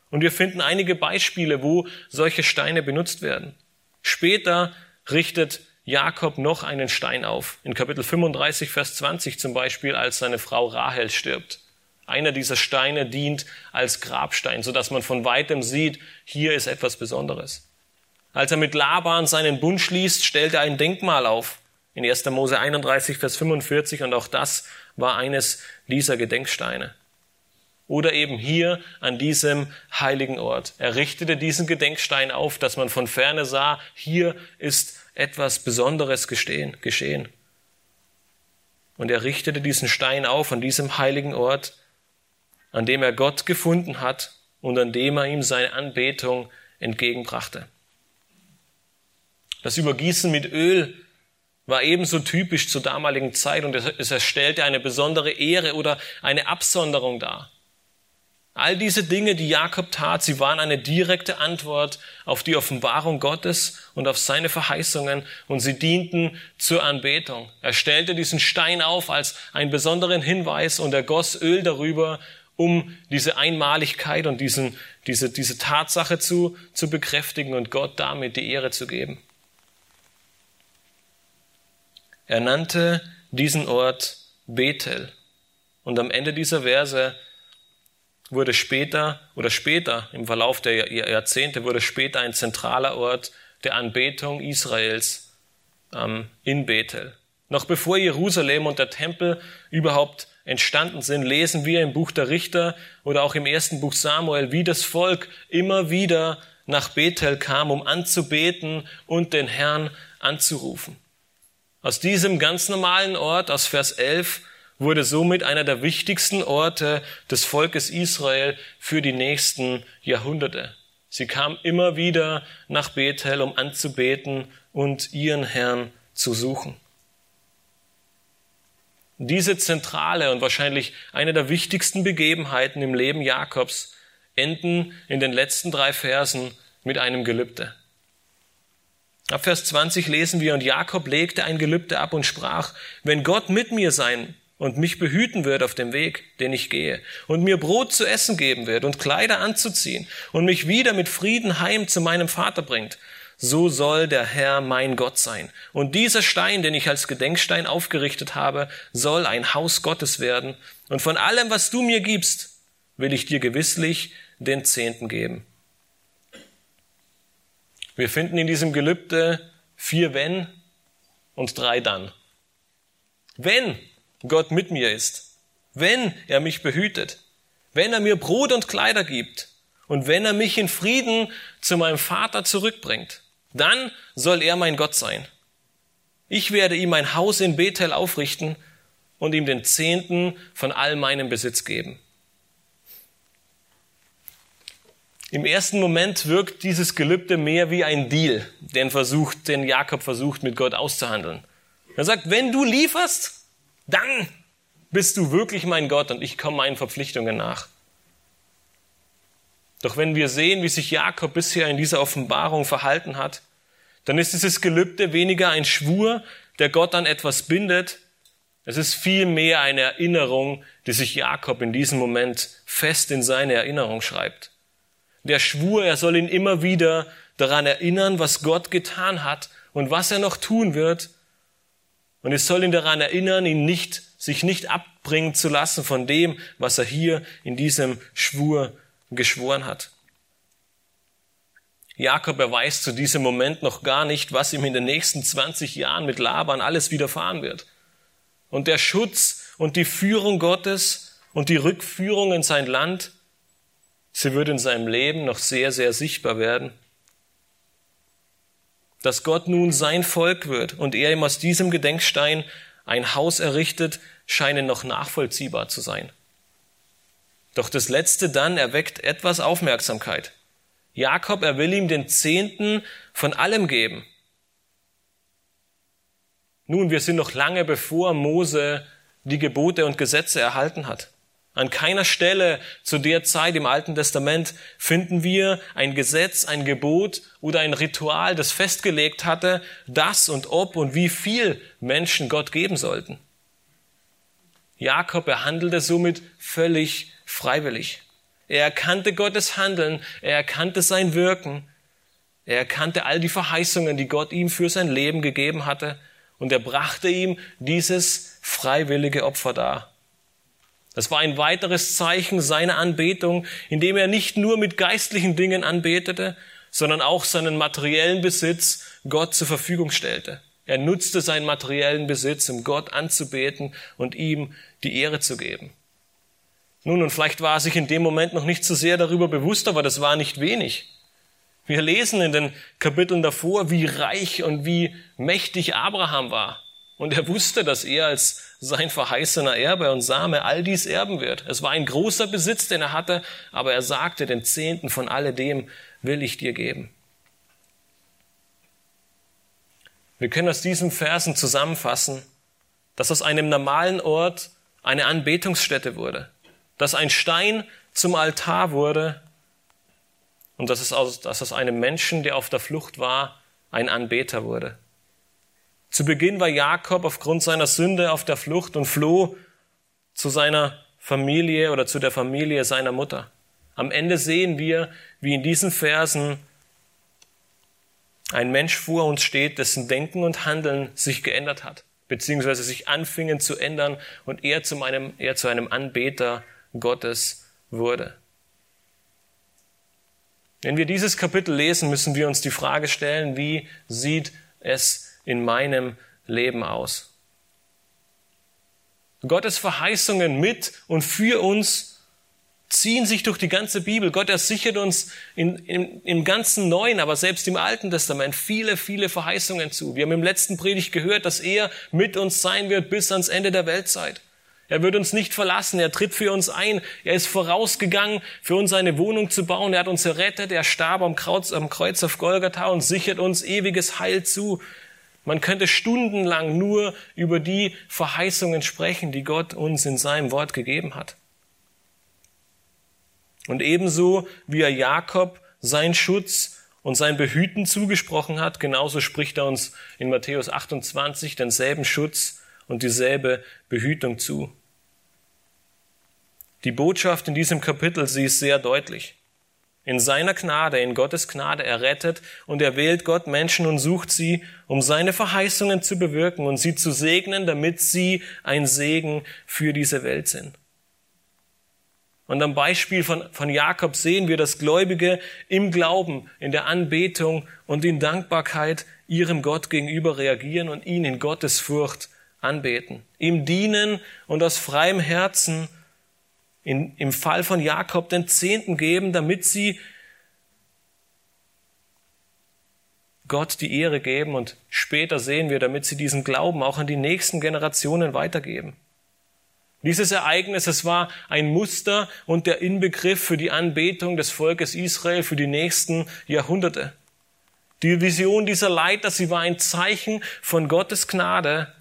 S1: Und wir finden einige Beispiele, wo solche Steine benutzt werden. Später richtet Jakob noch einen Stein auf. In Kapitel 35, Vers 20 zum Beispiel, als seine Frau Rahel stirbt. Einer dieser Steine dient als Grabstein, sodass man von weitem sieht, hier ist etwas Besonderes. Als er mit Laban seinen Bund schließt, stellt er ein Denkmal auf. In 1. Mose 31, Vers 45 und auch das war eines dieser Gedenksteine. Oder eben hier an diesem heiligen Ort. Er richtete diesen Gedenkstein auf, dass man von ferne sah, hier ist etwas Besonderes geschehen. Und er richtete diesen Stein auf an diesem heiligen Ort, an dem er Gott gefunden hat und an dem er ihm seine Anbetung entgegenbrachte. Das Übergießen mit Öl war ebenso typisch zur damaligen Zeit und es erstellte eine besondere Ehre oder eine Absonderung dar. All diese Dinge, die Jakob tat, sie waren eine direkte Antwort auf die Offenbarung Gottes und auf seine Verheißungen und sie dienten zur Anbetung. Er stellte diesen Stein auf als einen besonderen Hinweis und er goss Öl darüber, um diese Einmaligkeit und diesen, diese, diese Tatsache zu, zu bekräftigen und Gott damit die Ehre zu geben. Er nannte diesen Ort Bethel. Und am Ende dieser Verse wurde später oder später im Verlauf der Jahrzehnte wurde später ein zentraler Ort der Anbetung Israels ähm, in Bethel. Noch bevor Jerusalem und der Tempel überhaupt entstanden sind, lesen wir im Buch der Richter oder auch im ersten Buch Samuel, wie das Volk immer wieder nach Bethel kam, um anzubeten und den Herrn anzurufen. Aus diesem ganz normalen Ort, aus Vers 11, wurde somit einer der wichtigsten Orte des Volkes Israel für die nächsten Jahrhunderte. Sie kam immer wieder nach Bethel, um anzubeten und ihren Herrn zu suchen. Diese zentrale und wahrscheinlich eine der wichtigsten Begebenheiten im Leben Jakobs enden in den letzten drei Versen mit einem Gelübde. Ab Vers 20 lesen wir, und Jakob legte ein Gelübde ab und sprach, wenn Gott mit mir sein und mich behüten wird auf dem Weg, den ich gehe, und mir Brot zu essen geben wird und Kleider anzuziehen und mich wieder mit Frieden heim zu meinem Vater bringt, so soll der Herr mein Gott sein. Und dieser Stein, den ich als Gedenkstein aufgerichtet habe, soll ein Haus Gottes werden. Und von allem, was du mir gibst, will ich dir gewisslich den Zehnten geben. Wir finden in diesem Gelübde vier Wenn und drei Dann. Wenn Gott mit mir ist, wenn er mich behütet, wenn er mir Brot und Kleider gibt und wenn er mich in Frieden zu meinem Vater zurückbringt, dann soll er mein Gott sein. Ich werde ihm ein Haus in Bethel aufrichten und ihm den Zehnten von all meinem Besitz geben. Im ersten Moment wirkt dieses Gelübde mehr wie ein Deal, den versucht, den Jakob versucht mit Gott auszuhandeln. Er sagt, wenn du lieferst, dann bist du wirklich mein Gott und ich komme meinen Verpflichtungen nach. Doch wenn wir sehen, wie sich Jakob bisher in dieser Offenbarung verhalten hat, dann ist dieses Gelübde weniger ein Schwur, der Gott an etwas bindet. Es ist vielmehr eine Erinnerung, die sich Jakob in diesem Moment fest in seine Erinnerung schreibt. Der Schwur, er soll ihn immer wieder daran erinnern, was Gott getan hat und was er noch tun wird und es soll ihn daran erinnern, ihn nicht, sich nicht abbringen zu lassen von dem, was er hier in diesem Schwur geschworen hat. Jakob erweist zu diesem Moment noch gar nicht, was ihm in den nächsten 20 Jahren mit Laban alles widerfahren wird. Und der Schutz und die Führung Gottes und die Rückführung in sein Land, sie wird in seinem Leben noch sehr, sehr sichtbar werden dass Gott nun sein Volk wird und er ihm aus diesem Gedenkstein ein Haus errichtet, scheinen noch nachvollziehbar zu sein. Doch das Letzte dann erweckt etwas Aufmerksamkeit. Jakob, er will ihm den Zehnten von allem geben. Nun, wir sind noch lange bevor Mose die Gebote und Gesetze erhalten hat. An keiner Stelle zu der Zeit im Alten Testament finden wir ein Gesetz, ein Gebot oder ein Ritual, das festgelegt hatte, das und ob und wie viel Menschen Gott geben sollten. Jakob erhandelte somit völlig freiwillig. Er erkannte Gottes Handeln, er erkannte sein Wirken, er erkannte all die Verheißungen, die Gott ihm für sein Leben gegeben hatte, und er brachte ihm dieses freiwillige Opfer dar. Das war ein weiteres Zeichen seiner Anbetung, indem er nicht nur mit geistlichen Dingen anbetete, sondern auch seinen materiellen Besitz Gott zur Verfügung stellte. Er nutzte seinen materiellen Besitz, um Gott anzubeten und ihm die Ehre zu geben. Nun, und vielleicht war er sich in dem Moment noch nicht so sehr darüber bewusst, aber das war nicht wenig. Wir lesen in den Kapiteln davor, wie reich und wie mächtig Abraham war. Und er wusste, dass er als sein verheißener Erbe und Same all dies erben wird. Es war ein großer Besitz, den er hatte, aber er sagte, den Zehnten von alledem will ich dir geben. Wir können aus diesen Versen zusammenfassen, dass aus einem normalen Ort eine Anbetungsstätte wurde, dass ein Stein zum Altar wurde und dass es aus, dass aus einem Menschen, der auf der Flucht war, ein Anbeter wurde. Zu Beginn war Jakob aufgrund seiner Sünde auf der Flucht und floh zu seiner Familie oder zu der Familie seiner Mutter. Am Ende sehen wir, wie in diesen Versen ein Mensch vor uns steht, dessen Denken und Handeln sich geändert hat, beziehungsweise sich anfingen zu ändern und er zu einem, er zu einem Anbeter Gottes wurde. Wenn wir dieses Kapitel lesen, müssen wir uns die Frage stellen, wie sieht es in meinem Leben aus? Gottes Verheißungen mit und für uns ziehen sich durch die ganze Bibel. Gott ersichert uns in, in, im ganzen Neuen, aber selbst im Alten Testament viele, viele Verheißungen zu. Wir haben im letzten Predigt gehört, dass er mit uns sein wird bis ans Ende der Weltzeit. Er wird uns nicht verlassen. Er tritt für uns ein. Er ist vorausgegangen, für uns eine Wohnung zu bauen. Er hat uns errettet. Er starb am Kreuz, am Kreuz auf Golgatha und sichert uns ewiges Heil zu. Man könnte stundenlang nur über die Verheißungen sprechen, die Gott uns in seinem Wort gegeben hat. Und ebenso wie er Jakob sein Schutz und sein Behüten zugesprochen hat, genauso spricht er uns in Matthäus 28 denselben Schutz und dieselbe Behütung zu. Die Botschaft in diesem Kapitel, sie ist sehr deutlich. In seiner Gnade, in Gottes Gnade errettet und er wählt Gott Menschen und sucht sie, um seine Verheißungen zu bewirken und sie zu segnen, damit sie ein Segen für diese Welt sind. Und am Beispiel von, von Jakob sehen wir, dass Gläubige im Glauben, in der Anbetung und in Dankbarkeit ihrem Gott gegenüber reagieren und ihn in Gottes Furcht anbeten, ihm dienen und aus freiem Herzen in, im Fall von Jakob den Zehnten geben, damit sie Gott die Ehre geben und später sehen wir, damit sie diesen Glauben auch an die nächsten Generationen weitergeben. Dieses Ereignis, es war ein Muster und der Inbegriff für die Anbetung des Volkes Israel für die nächsten Jahrhunderte. Die Vision dieser Leiter, sie war ein Zeichen von Gottes Gnade,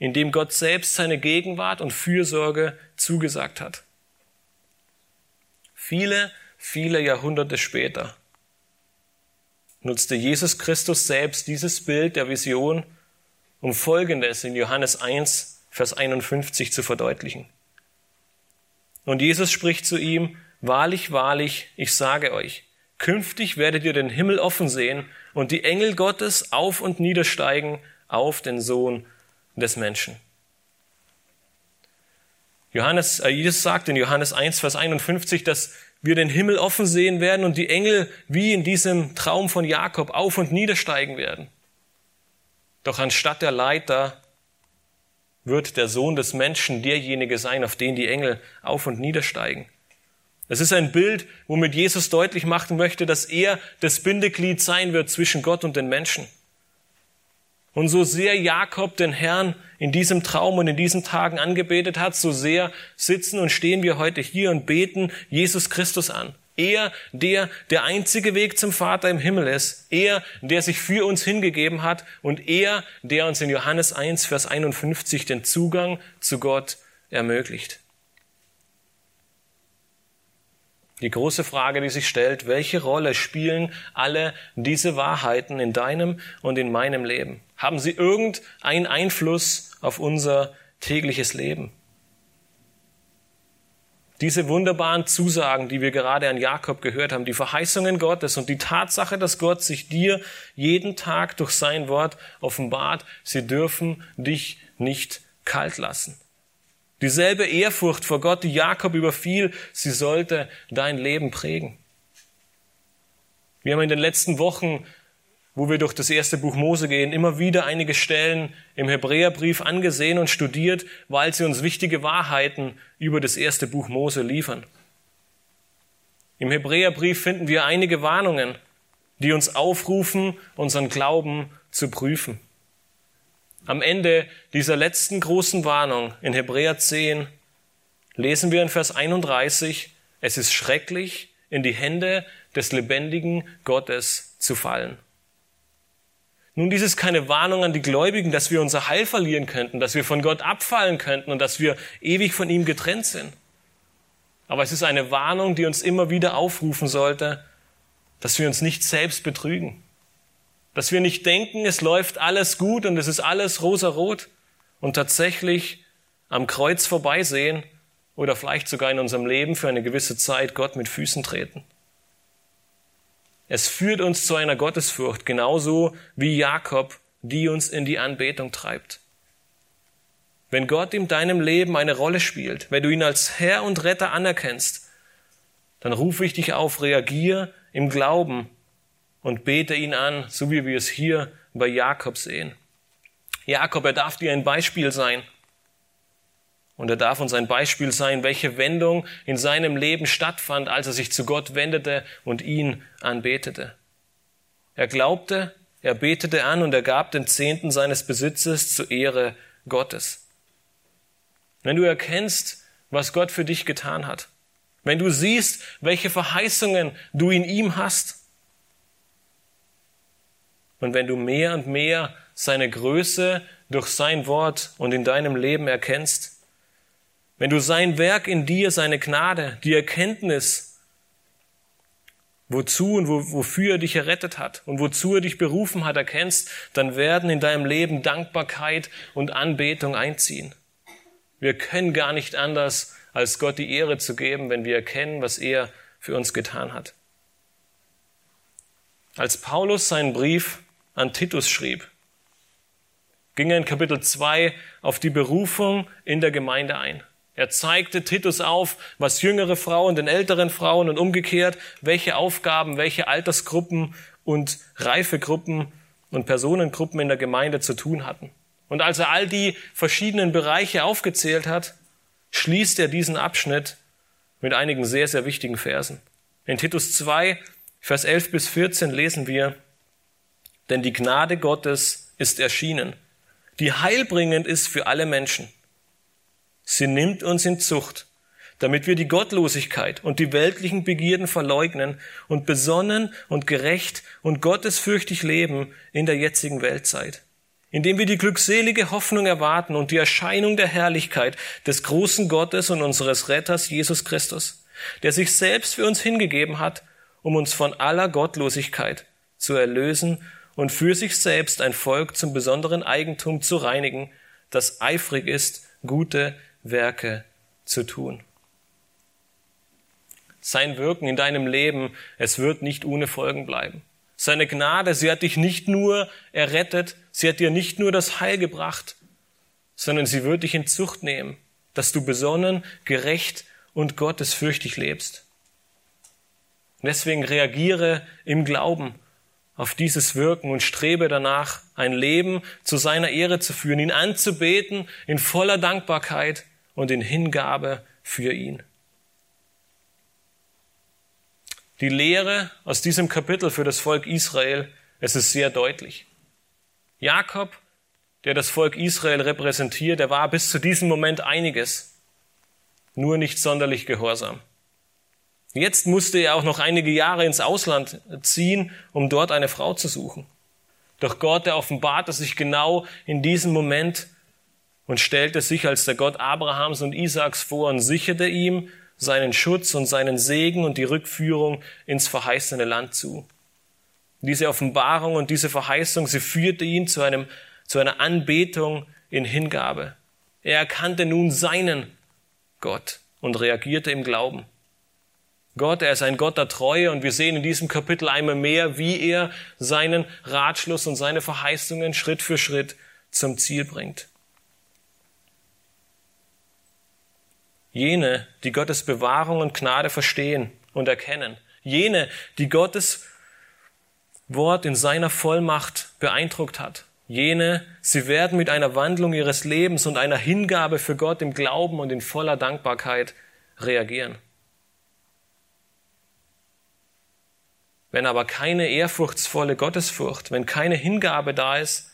S1: in dem Gott selbst seine Gegenwart und Fürsorge zugesagt hat. Viele, viele Jahrhunderte später nutzte Jesus Christus selbst dieses Bild der Vision, um Folgendes in Johannes 1 Vers 51 zu verdeutlichen. Und Jesus spricht zu ihm, Wahrlich, wahrlich, ich sage euch, künftig werdet ihr den Himmel offen sehen und die Engel Gottes auf und niedersteigen auf den Sohn des Menschen. Johannes, äh, Jesus sagt in Johannes 1, Vers 51, dass wir den Himmel offen sehen werden und die Engel wie in diesem Traum von Jakob auf und niedersteigen werden. Doch anstatt der Leiter wird der Sohn des Menschen derjenige sein, auf den die Engel auf und niedersteigen. Es ist ein Bild, womit Jesus deutlich machen möchte, dass er das Bindeglied sein wird zwischen Gott und den Menschen. Und so sehr Jakob den Herrn in diesem Traum und in diesen Tagen angebetet hat, so sehr sitzen und stehen wir heute hier und beten Jesus Christus an. Er, der der einzige Weg zum Vater im Himmel ist. Er, der sich für uns hingegeben hat. Und er, der uns in Johannes 1, Vers 51 den Zugang zu Gott ermöglicht. Die große Frage, die sich stellt, welche Rolle spielen alle diese Wahrheiten in deinem und in meinem Leben? Haben sie irgendeinen Einfluss auf unser tägliches Leben? Diese wunderbaren Zusagen, die wir gerade an Jakob gehört haben, die Verheißungen Gottes und die Tatsache, dass Gott sich dir jeden Tag durch sein Wort offenbart, sie dürfen dich nicht kalt lassen. Dieselbe Ehrfurcht vor Gott, die Jakob überfiel, sie sollte dein Leben prägen. Wir haben in den letzten Wochen wo wir durch das erste Buch Mose gehen, immer wieder einige Stellen im Hebräerbrief angesehen und studiert, weil sie uns wichtige Wahrheiten über das erste Buch Mose liefern. Im Hebräerbrief finden wir einige Warnungen, die uns aufrufen, unseren Glauben zu prüfen. Am Ende dieser letzten großen Warnung in Hebräer 10 lesen wir in Vers 31, es ist schrecklich, in die Hände des lebendigen Gottes zu fallen. Nun, dies ist keine Warnung an die Gläubigen, dass wir unser Heil verlieren könnten, dass wir von Gott abfallen könnten und dass wir ewig von ihm getrennt sind. Aber es ist eine Warnung, die uns immer wieder aufrufen sollte, dass wir uns nicht selbst betrügen. Dass wir nicht denken, es läuft alles gut und es ist alles rosarot und tatsächlich am Kreuz vorbeisehen oder vielleicht sogar in unserem Leben für eine gewisse Zeit Gott mit Füßen treten. Es führt uns zu einer Gottesfurcht, genauso wie Jakob, die uns in die Anbetung treibt. Wenn Gott in deinem Leben eine Rolle spielt, wenn du ihn als Herr und Retter anerkennst, dann rufe ich dich auf, reagier im Glauben und bete ihn an, so wie wir es hier bei Jakob sehen. Jakob, er darf dir ein Beispiel sein. Und er darf uns ein Beispiel sein, welche Wendung in seinem Leben stattfand, als er sich zu Gott wendete und ihn anbetete. Er glaubte, er betete an und er gab den Zehnten seines Besitzes zur Ehre Gottes. Wenn du erkennst, was Gott für dich getan hat, wenn du siehst, welche Verheißungen du in ihm hast, und wenn du mehr und mehr seine Größe durch sein Wort und in deinem Leben erkennst, wenn du sein Werk in dir, seine Gnade, die Erkenntnis, wozu und wo, wofür er dich errettet hat und wozu er dich berufen hat, erkennst, dann werden in deinem Leben Dankbarkeit und Anbetung einziehen. Wir können gar nicht anders, als Gott die Ehre zu geben, wenn wir erkennen, was er für uns getan hat. Als Paulus seinen Brief an Titus schrieb, ging er in Kapitel 2 auf die Berufung in der Gemeinde ein. Er zeigte Titus auf, was jüngere Frauen den älteren Frauen und umgekehrt, welche Aufgaben, welche Altersgruppen und Reifegruppen und Personengruppen in der Gemeinde zu tun hatten. Und als er all die verschiedenen Bereiche aufgezählt hat, schließt er diesen Abschnitt mit einigen sehr, sehr wichtigen Versen. In Titus 2, Vers 11 bis 14 lesen wir, denn die Gnade Gottes ist erschienen, die heilbringend ist für alle Menschen. Sie nimmt uns in Zucht, damit wir die Gottlosigkeit und die weltlichen Begierden verleugnen und besonnen und gerecht und gottesfürchtig leben in der jetzigen Weltzeit. Indem wir die glückselige Hoffnung erwarten und die Erscheinung der Herrlichkeit des großen Gottes und unseres Retters Jesus Christus, der sich selbst für uns hingegeben hat, um uns von aller Gottlosigkeit zu erlösen und für sich selbst ein Volk zum besonderen Eigentum zu reinigen, das eifrig ist, gute Werke zu tun. Sein Wirken in deinem Leben, es wird nicht ohne Folgen bleiben. Seine Gnade, sie hat dich nicht nur errettet, sie hat dir nicht nur das Heil gebracht, sondern sie wird dich in Zucht nehmen, dass du besonnen, gerecht und gottesfürchtig lebst. Deswegen reagiere im Glauben auf dieses Wirken und strebe danach, ein Leben zu seiner Ehre zu führen, ihn anzubeten in voller Dankbarkeit und in Hingabe für ihn. Die Lehre aus diesem Kapitel für das Volk Israel, es ist sehr deutlich. Jakob, der das Volk Israel repräsentiert, der war bis zu diesem Moment einiges, nur nicht sonderlich gehorsam. Jetzt musste er auch noch einige Jahre ins Ausland ziehen, um dort eine Frau zu suchen. Doch Gott, der offenbarte sich genau in diesem Moment und stellte sich als der Gott Abrahams und Isaaks vor und sicherte ihm seinen Schutz und seinen Segen und die Rückführung ins verheißene Land zu. Diese Offenbarung und diese Verheißung, sie führte ihn zu einem, zu einer Anbetung in Hingabe. Er erkannte nun seinen Gott und reagierte im Glauben. Gott, er ist ein Gott der Treue und wir sehen in diesem Kapitel einmal mehr, wie er seinen Ratschluss und seine Verheißungen Schritt für Schritt zum Ziel bringt. Jene, die Gottes Bewahrung und Gnade verstehen und erkennen. Jene, die Gottes Wort in seiner Vollmacht beeindruckt hat. Jene, sie werden mit einer Wandlung ihres Lebens und einer Hingabe für Gott im Glauben und in voller Dankbarkeit reagieren. Wenn aber keine ehrfurchtsvolle Gottesfurcht, wenn keine Hingabe da ist,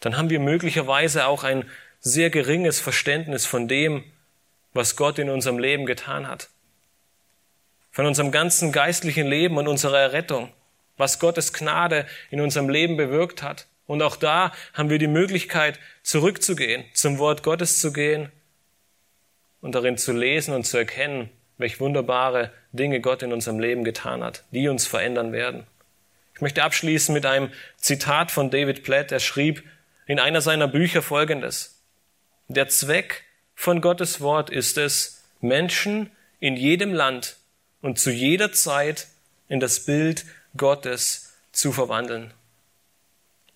S1: dann haben wir möglicherweise auch ein sehr geringes Verständnis von dem, was Gott in unserem Leben getan hat. Von unserem ganzen geistlichen Leben und unserer Errettung, was Gottes Gnade in unserem Leben bewirkt hat. Und auch da haben wir die Möglichkeit, zurückzugehen, zum Wort Gottes zu gehen und darin zu lesen und zu erkennen, welch wunderbare Dinge Gott in unserem Leben getan hat, die uns verändern werden. Ich möchte abschließen mit einem Zitat von David Platt. Er schrieb in einer seiner Bücher Folgendes. Der Zweck von Gottes Wort ist es, Menschen in jedem Land und zu jeder Zeit in das Bild Gottes zu verwandeln.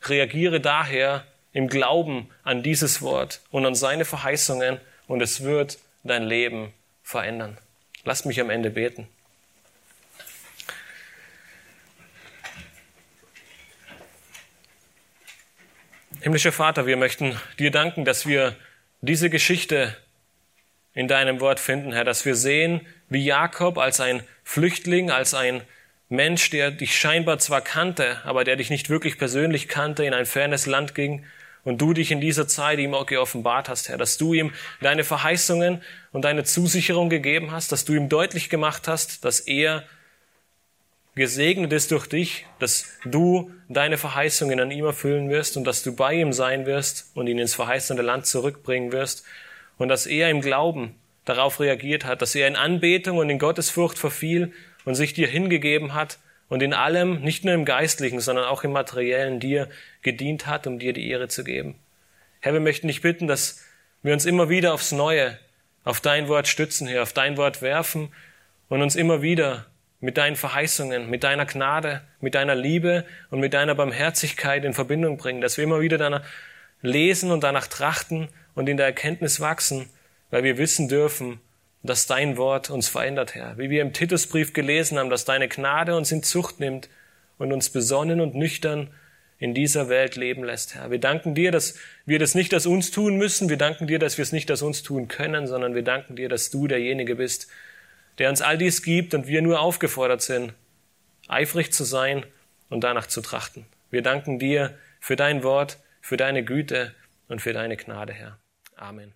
S1: Reagiere daher im Glauben an dieses Wort und an seine Verheißungen und es wird dein Leben verändern. Lass mich am Ende beten. Himmlischer Vater, wir möchten dir danken, dass wir diese Geschichte in deinem Wort finden, Herr, dass wir sehen, wie Jakob als ein Flüchtling, als ein Mensch, der dich scheinbar zwar kannte, aber der dich nicht wirklich persönlich kannte, in ein fernes Land ging und du dich in dieser Zeit ihm auch geoffenbart hast, Herr, dass du ihm deine Verheißungen und deine Zusicherung gegeben hast, dass du ihm deutlich gemacht hast, dass er gesegnet ist durch dich, dass du deine Verheißungen an ihm erfüllen wirst und dass du bei ihm sein wirst und ihn ins verheißene Land zurückbringen wirst und dass er im Glauben darauf reagiert hat, dass er in Anbetung und in Gottesfurcht verfiel und sich dir hingegeben hat und in allem, nicht nur im Geistlichen, sondern auch im Materiellen dir gedient hat, um dir die Ehre zu geben. Herr, wir möchten dich bitten, dass wir uns immer wieder aufs Neue auf dein Wort stützen, Herr, auf dein Wort werfen und uns immer wieder mit deinen Verheißungen, mit deiner Gnade, mit deiner Liebe und mit deiner Barmherzigkeit in Verbindung bringen, dass wir immer wieder danach lesen und danach trachten und in der Erkenntnis wachsen, weil wir wissen dürfen, dass dein Wort uns verändert, Herr. Wie wir im Titusbrief gelesen haben, dass deine Gnade uns in Zucht nimmt und uns besonnen und nüchtern in dieser Welt leben lässt, Herr. Wir danken dir, dass wir das nicht aus uns tun müssen. Wir danken dir, dass wir es nicht aus uns tun können, sondern wir danken dir, dass du derjenige bist, der uns all dies gibt und wir nur aufgefordert sind, eifrig zu sein und danach zu trachten. Wir danken dir für dein Wort, für deine Güte und für deine Gnade, Herr. Amen.